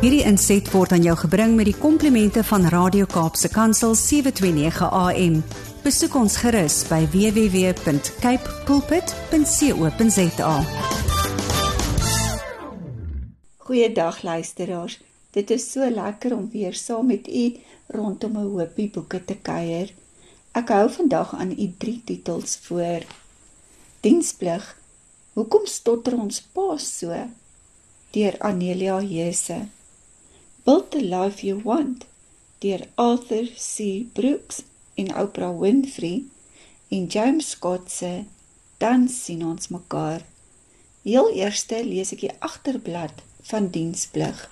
Hierdie inset word aan jou gebring met die komplimente van Radio Kaapse Kansel 729 AM. Besoek ons gerus by www.cape pulpit.co.za. Goeiedag luisteraars. Dit is so lekker om weer saam met u rondom 'n hoopie boeke te kuier. Ek hou vandag aan u drie titels voor. Diensplig. Hoekom stotter ons pa so? Deur Anelia Jese. Build the life you want deur Arthur C. Brooks en Oprah Winfrey en James Scott se Dan sien ons mekaar. Heel eerste lees ek die agterblad van diensplig.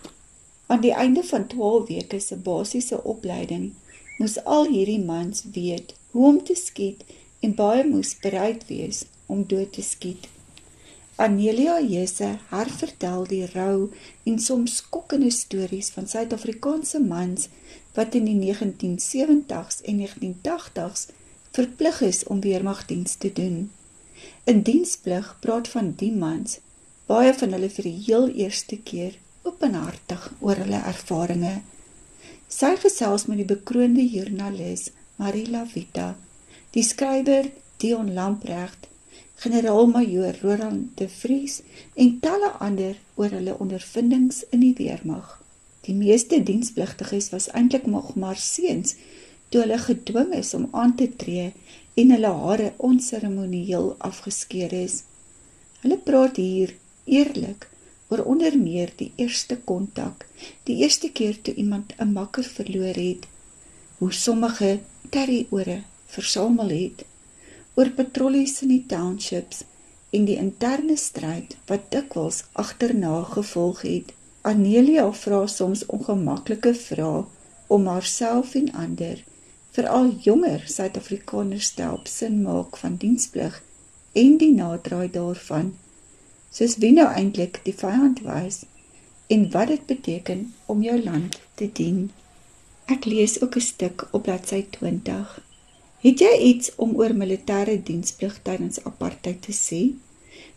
Aan die einde van 12 weke se basiese opleiding moes al hierdie mans weet hoe om te skiet en baie moes bereid wees om dood te skiet. Anelia Jese hervertel die rou en soms skokkende stories van Suid-Afrikaanse mans wat in die 1970s en 1980s verplig is om weermagdiens te doen. In diensplig praat van die mans baie van hulle vir die heel eerste keer openhartig oor hulle ervarings. Sy gesels met die bekroonde joernalis Marila Vita, die skrywer Dion Lamprecht, generaal-majoor Roland de Vries en talle ander oor hulle ondervindings in die weermag. Die meeste dienspligtiges was eintlik nog maar seuns toe hulle gedwing is om aan te tree en hulle hare onseremonieel afgeskeer is. Hulle praat hier eerlik oor onder meer die eerste kontak, die eerste keer toe iemand 'n makker verloor het, hoe sommige terriore versamel het, oor patrollies in die townships en die interne stryd wat dikwels agterna gevolg het. Anelia vra soms ongemaklike vrae om haarself en ander, veral jonger Suid-Afrikaners te help sin maak van diensplig en die naderdraai daarvan soos wie nou eintlik die vyand was en wat dit beteken om jou land te dien. Ek lees ook 'n stuk op bladsy 20. Het jy iets om oor militêre diensplig tydens apartheid te sê?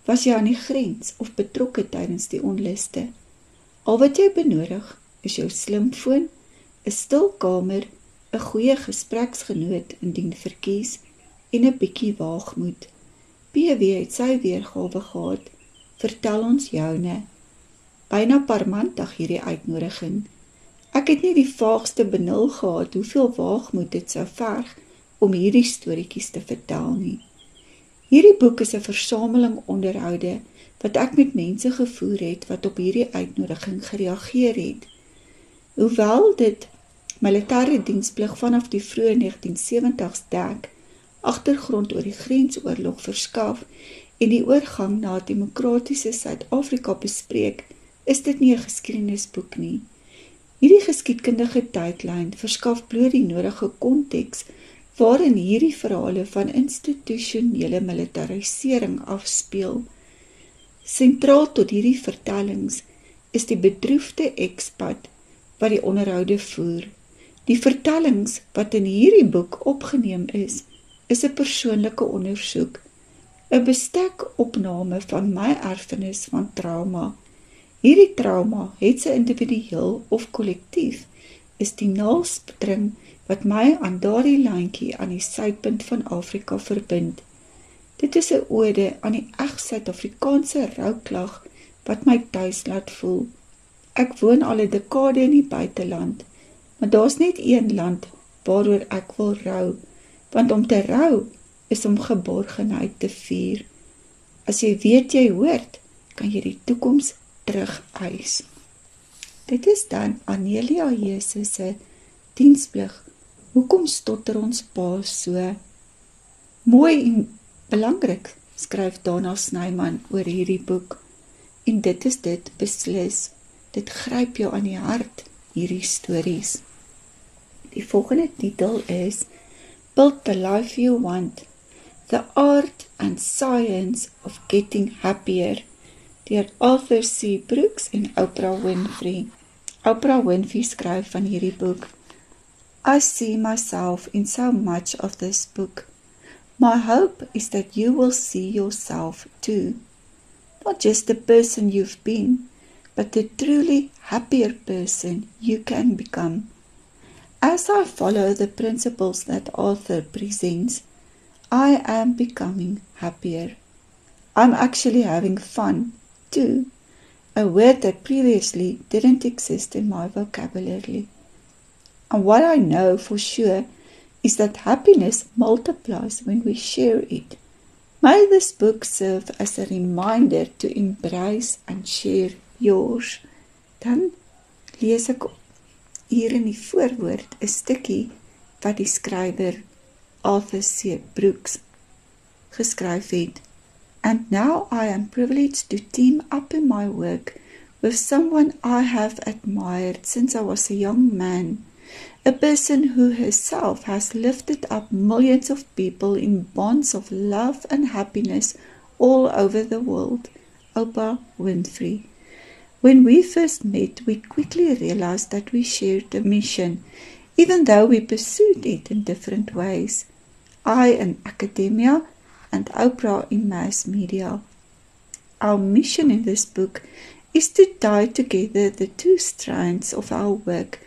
Was jy aan die grens of betrokke tydens die onluste? Al wat jy benodig is jou slimfoon, 'n stil kamer, 'n goeie gespreksgenoot indien verkies en 'n bietjie waagmoed. PW het sy weergawe gehad vertel ons joune. Byna parmantig hierdie uitnodiging. Ek het nie die vaagste benul gehad hoeveel waagmoed dit sou verg om hierdie storieetjies te vertel nie. Hierdie boek is 'n versameling onderhoude wat ek met mense gevoer het wat op hierdie uitnodiging gereageer het. Hoewel dit militêre diensplig vanaf die vroeë 1970s dek, agtergrond oor die grensoorlog verskaf en die oorgang na 'n demokratiese Suid-Afrika bespreek, is dit nie 'n geskiedenisboek nie. Hierdie geskiedkundige tydlyn verskaf bloot die nodige konteks waarin hierdie verhale van institusionele militarisering afspeel. Sentraal tot hierdie vertellings is die bedroefde ekspat wat die onderhoude voer. Die vertellings wat in hierdie boek opgeneem is, is 'n persoonlike ondersoek 'n bestekopname van my erfenis van trauma. Hierdie trauma, het se individueel of kollektief, is die naaldspring wat my aan daardie landjie aan die suidpunt van Afrika verbind. Dit is 'n ode aan die eg Suid-Afrikaanse rouklag wat my tuis laat voel. Ek woon al 'n dekade in die buiteland, maar daar's net een land waaroor ek wil rou, want om te rou is om geborgenheid te vier. As jy weet jy hoort, kan jy die toekoms terugeis. Dit is dan Anelia Jesus se diensplig. Hoekom stotter ons pa so? Mooi en belangrik skryf Dana Snyman oor hierdie boek. En dit is dit beslis. Dit gryp jou aan die hart hierdie stories. Die volgende titel is Build the life you want The Art and Science of Getting Happier deur Arthur C. Brooks en Oprah Winfrey. Oprah Winfrey skryf van hierdie boek. I see myself in so much of this book. My hope is that you will see yourself too. Not just the person you've been, but the truly happier person you can become. As I follow the principles that Arthur presents, I am becoming happier. I'm actually having fun too, a word that previously didn't exist in my vocabulary. And what I know for sure is that happiness multiplies when we share it. May this book serve as a reminder to embrace and share yours. Dan lees ek hier in die voorwoord 'n stukkie wat die skrywer Arthur C. Brooks geskryf het. And now I am privileged to team up in my work with someone I have admired since I was a young man. A person who herself has lifted up millions of people in bonds of love and happiness all over the world. Oprah Winfrey. When we first met, we quickly realized that we shared a mission, even though we pursued it in different ways. I in academia and Oprah in mass media. Our mission in this book is to tie together the two strands of our work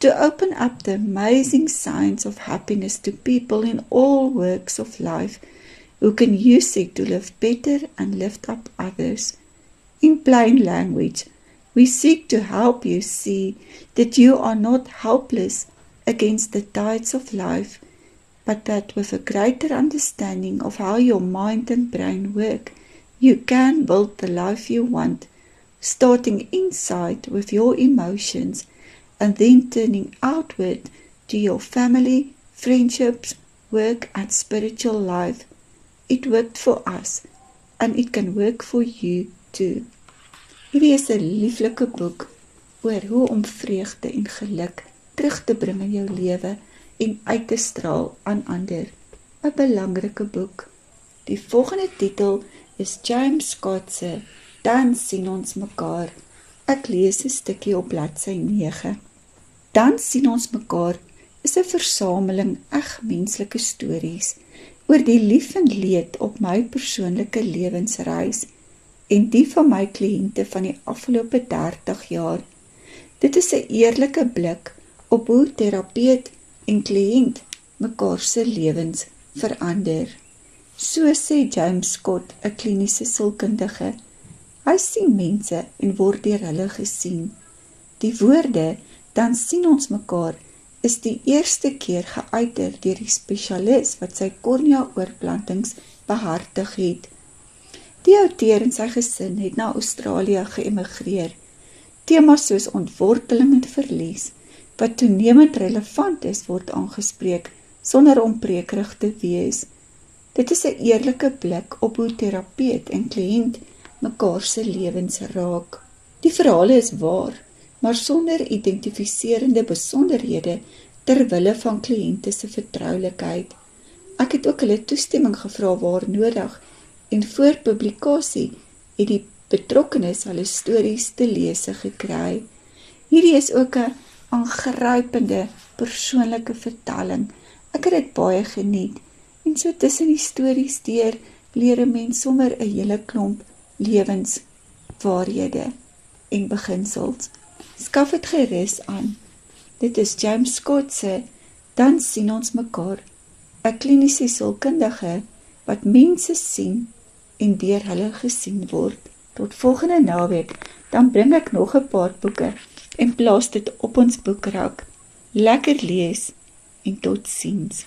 to open up the amazing signs of happiness to people in all works of life who can use it to live better and lift up others. In plain language, We seek to help you see that you are not helpless against the tides of life, but that with a greater understanding of how your mind and brain work, you can build the life you want, starting inside with your emotions and then turning outward to your family, friendships, work, and spiritual life. It worked for us, and it can work for you too. Hierdie is 'n lieflike boek oor hoe om vreugde en geluk terug te bring in jou lewe en uit te straal aan ander. 'n Belangrike boek. Die volgende titel is James Scott se Dan sien ons mekaar. Ek lees 'n stukkie op bladsy 9. Dan sien ons mekaar is 'n versameling eg menslike stories oor die lief en leed op my persoonlike lewensreis en die van my kliënte van die afgelope 30 jaar. Dit is 'n eerlike blik op hoe terapeut en kliënt mekaar se lewens verander. So sê James Scott, 'n kliniese sielkundige. Hy sien mense en word deur hulle gesien. Die woorde dan sien ons mekaar is die eerste keer geuiter deur die spesialis wat sy kornea oorplantings behartig het. Die outeur en sy gesin het na Australië geëmigreer. Temas soos ontworteling en verlies wat toenemend relevant is word aangespreek sonder om prekerig te wees. Dit is 'n eerlike blik op hoe terapeut en kliënt mekaar se lewens raak. Die verhale is waar, maar sonder identifiserende besonderhede ter wille van kliënte se vertroulikheid. Ek het ook hulle toestemming gevra waar nodig en voor publikasie het die betrokkenes hulle stories te lees gekry. Hierdie is ook 'n aangrypende persoonlike vertelling. Ek het dit baie geniet en so tussen die stories deur leer 'n mens sommer 'n hele klomp lewenswaarhede en beginsels. Skaf dit gerus aan. Dit is James Scott se Dan sien ons mekaar. 'n Kliniese sielkundige wat mense sien en deur hulle gesien word. Tot volgende naweek, dan bring ek nog 'n paar boeke en plaas dit op ons boekrak. Lekker lees en totsiens.